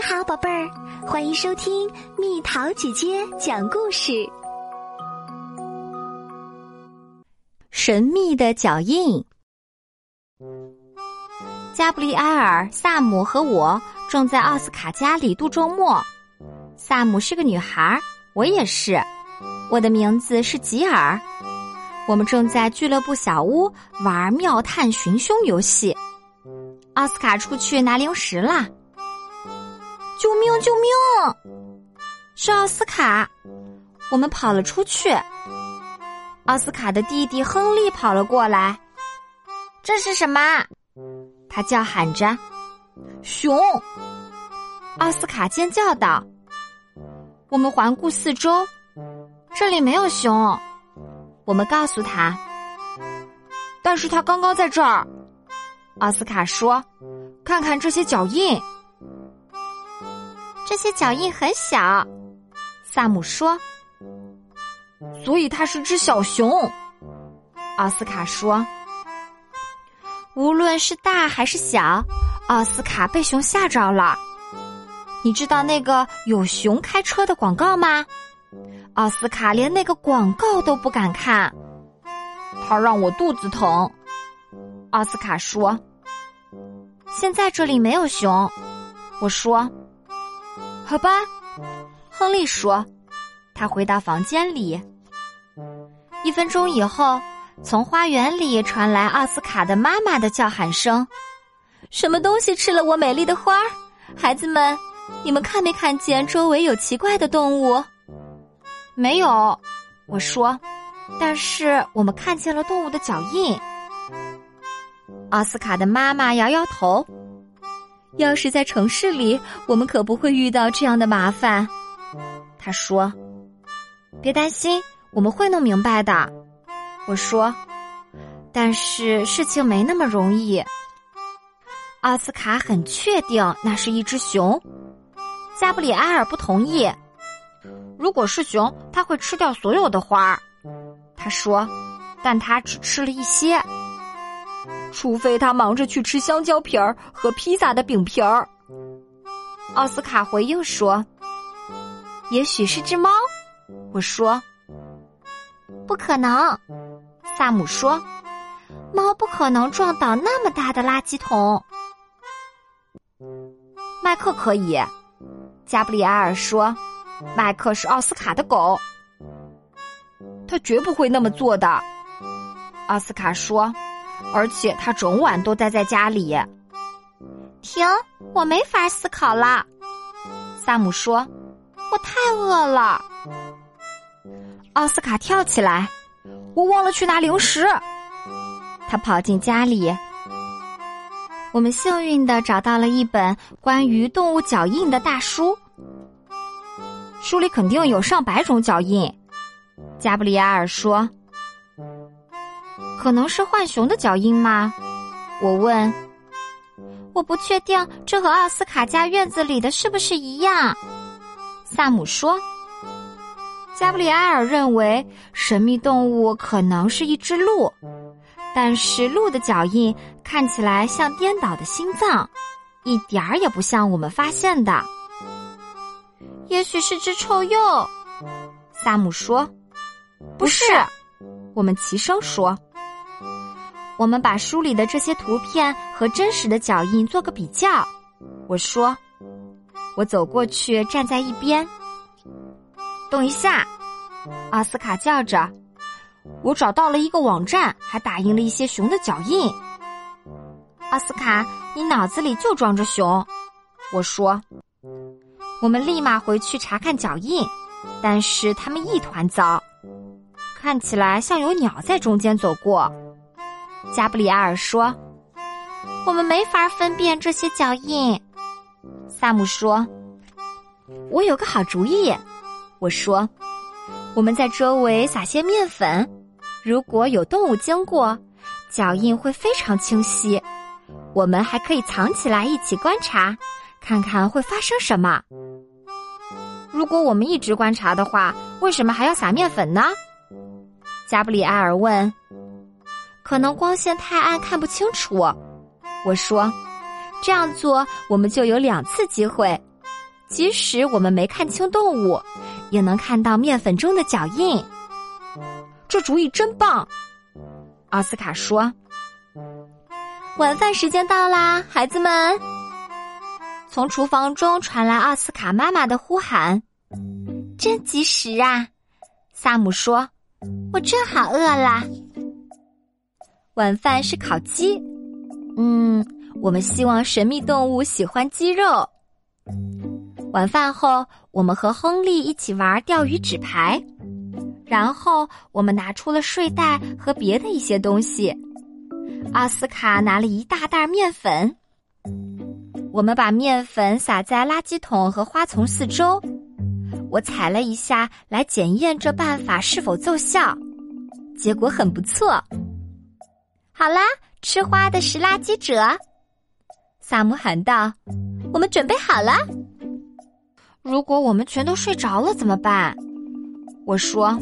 你好，宝贝儿，欢迎收听蜜桃姐姐讲故事。神秘的脚印。加布里埃尔、萨姆和我正在奥斯卡家里度周末。萨姆是个女孩，我也是。我的名字是吉尔。我们正在俱乐部小屋玩妙探寻凶游戏。奥斯卡出去拿零食啦。救命！救命！是奥斯卡，我们跑了出去。奥斯卡的弟弟亨利跑了过来。这是什么？他叫喊着：“熊！”奥斯卡尖叫道。我们环顾四周，这里没有熊。我们告诉他，但是他刚刚在这儿。奥斯卡说：“看看这些脚印。”这些脚印很小，萨姆说。所以它是只小熊，奥斯卡说。无论是大还是小，奥斯卡被熊吓着了。你知道那个有熊开车的广告吗？奥斯卡连那个广告都不敢看，他让我肚子疼。奥斯卡说。现在这里没有熊，我说。好吧，亨利说。他回到房间里。一分钟以后，从花园里传来奥斯卡的妈妈的叫喊声：“什么东西吃了我美丽的花？孩子们，你们看没看见周围有奇怪的动物？”没有，我说。但是我们看见了动物的脚印。奥斯卡的妈妈摇摇头。要是在城市里，我们可不会遇到这样的麻烦。他说：“别担心，我们会弄明白的。”我说：“但是事情没那么容易。”奥斯卡很确定那是一只熊，加布里埃尔不同意。如果是熊，他会吃掉所有的花儿。他说：“但他只吃了一些。”除非他忙着去吃香蕉皮儿和披萨的饼皮儿，奥斯卡回应说：“也许是只猫。”我说：“不可能。”萨姆说：“猫不可能撞倒那么大的垃圾桶。”麦克可以，加布里埃尔说：“麦克是奥斯卡的狗，他绝不会那么做的。”奥斯卡说。而且他整晚都待在家里。停，我没法思考了。萨姆说：“我太饿了。”奥斯卡跳起来，我忘了去拿零食。他跑进家里。我们幸运的找到了一本关于动物脚印的大书，书里肯定有上百种脚印。加布里埃尔说。可能是浣熊的脚印吗？我问。我不确定这和奥斯卡家院子里的是不是一样。萨姆说。加布里埃尔认为神秘动物可能是一只鹿，但是鹿的脚印看起来像颠倒的心脏，一点儿也不像我们发现的。也许是只臭鼬。萨姆说。不是，我们齐声说。我们把书里的这些图片和真实的脚印做个比较。我说，我走过去站在一边。等一下，奥斯卡叫着：“我找到了一个网站，还打印了一些熊的脚印。”奥斯卡，你脑子里就装着熊。我说，我们立马回去查看脚印，但是他们一团糟，看起来像有鸟在中间走过。加布里埃尔说：“我们没法分辨这些脚印。”萨姆说：“我有个好主意。”我说：“我们在周围撒些面粉，如果有动物经过，脚印会非常清晰。我们还可以藏起来一起观察，看看会发生什么。如果我们一直观察的话，为什么还要撒面粉呢？”加布里埃尔问。可能光线太暗看不清楚，我说，这样做我们就有两次机会，即使我们没看清动物，也能看到面粉中的脚印。这主意真棒，奥斯卡说。晚饭时间到啦，孩子们！从厨房中传来奥斯卡妈妈的呼喊：“真及时啊！”萨姆说：“我正好饿了。”晚饭是烤鸡。嗯，我们希望神秘动物喜欢鸡肉。晚饭后，我们和亨利一起玩钓鱼纸牌，然后我们拿出了睡袋和别的一些东西。奥斯卡拿了一大袋面粉，我们把面粉撒在垃圾桶和花丛四周。我踩了一下来检验这办法是否奏效，结果很不错。好啦，吃花的拾垃圾者，萨姆喊道：“我们准备好了。”如果我们全都睡着了怎么办？我说：“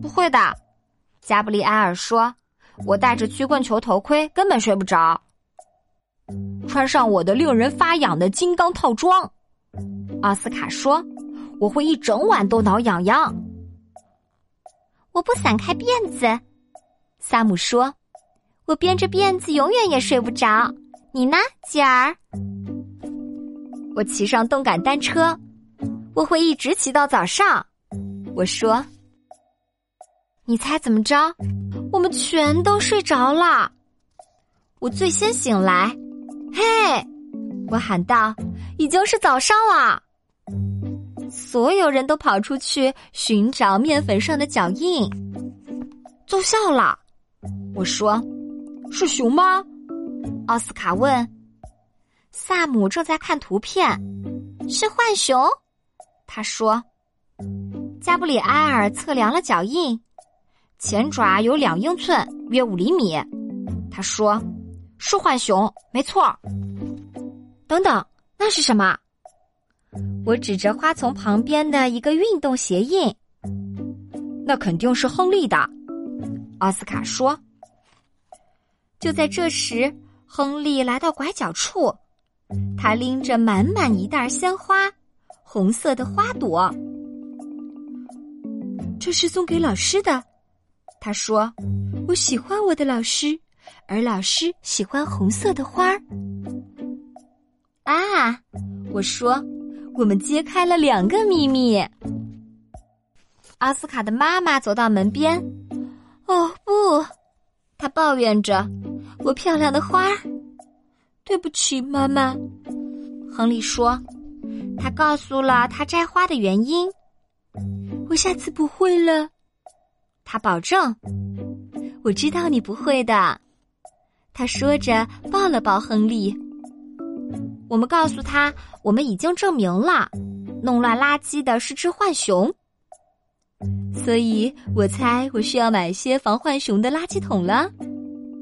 不会的。”加布里埃尔说。我戴着曲棍球头盔，根本睡不着。穿上我的令人发痒的金刚套装，奥斯卡说：“我会一整晚都挠痒痒。”我不散开辫子，萨姆说：“我编着辫子永远也睡不着。”你呢，吉尔？我骑上动感单车，我会一直骑到早上。我说：“你猜怎么着？”我们全都睡着了，我最先醒来。嘿，我喊道：“已经是早上了。”所有人都跑出去寻找面粉上的脚印，奏效了。我说：“是熊吗？”奥斯卡问。萨姆正在看图片，是浣熊。他说：“加布里埃尔测量了脚印。”前爪有两英寸，约五厘米。他说：“是浣熊，没错。”等等，那是什么？我指着花丛旁边的一个运动鞋印。那肯定是亨利的。奥斯卡说。就在这时，亨利来到拐角处，他拎着满满一袋鲜花，红色的花朵。这是送给老师的。他说：“我喜欢我的老师，而老师喜欢红色的花儿。”啊，我说：“我们揭开了两个秘密。”奥斯卡的妈妈走到门边。“哦不！”他抱怨着，“我漂亮的花。”对不起，妈妈。”亨利说。他告诉了他摘花的原因。“我下次不会了。”他保证，我知道你不会的。他说着，抱了抱亨利。我们告诉他，我们已经证明了，弄乱垃圾的是只浣熊。所以我猜我需要买些防浣熊的垃圾桶了。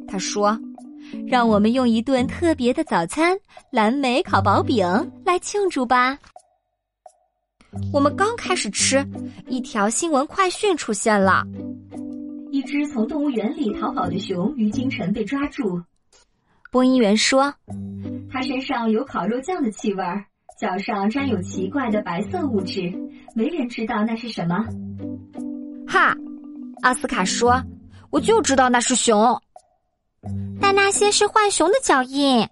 他说：“让我们用一顿特别的早餐——蓝莓烤薄饼来庆祝吧。”我们刚开始吃，一条新闻快讯出现了。一只从动物园里逃跑的熊于清晨被抓住。播音员说：“它身上有烤肉酱的气味，脚上沾有奇怪的白色物质，没人知道那是什么。”哈，奥斯卡说：“我就知道那是熊，但那些是浣熊的脚印。”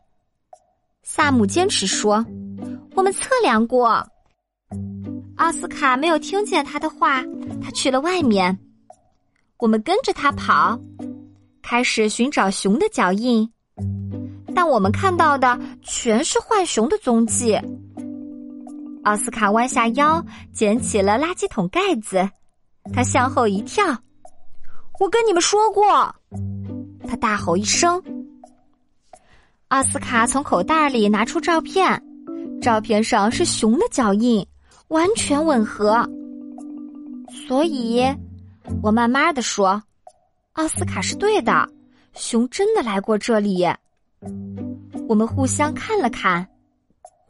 萨姆坚持说：“我们测量过。”奥斯卡没有听见他的话，他去了外面。我们跟着他跑，开始寻找熊的脚印，但我们看到的全是浣熊的踪迹。奥斯卡弯下腰捡起了垃圾桶盖子，他向后一跳。我跟你们说过，他大吼一声。奥斯卡从口袋里拿出照片，照片上是熊的脚印。完全吻合，所以，我慢慢的说，奥斯卡是对的，熊真的来过这里。我们互相看了看，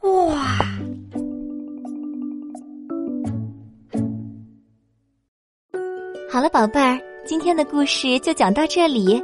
哇！好了，宝贝儿，今天的故事就讲到这里。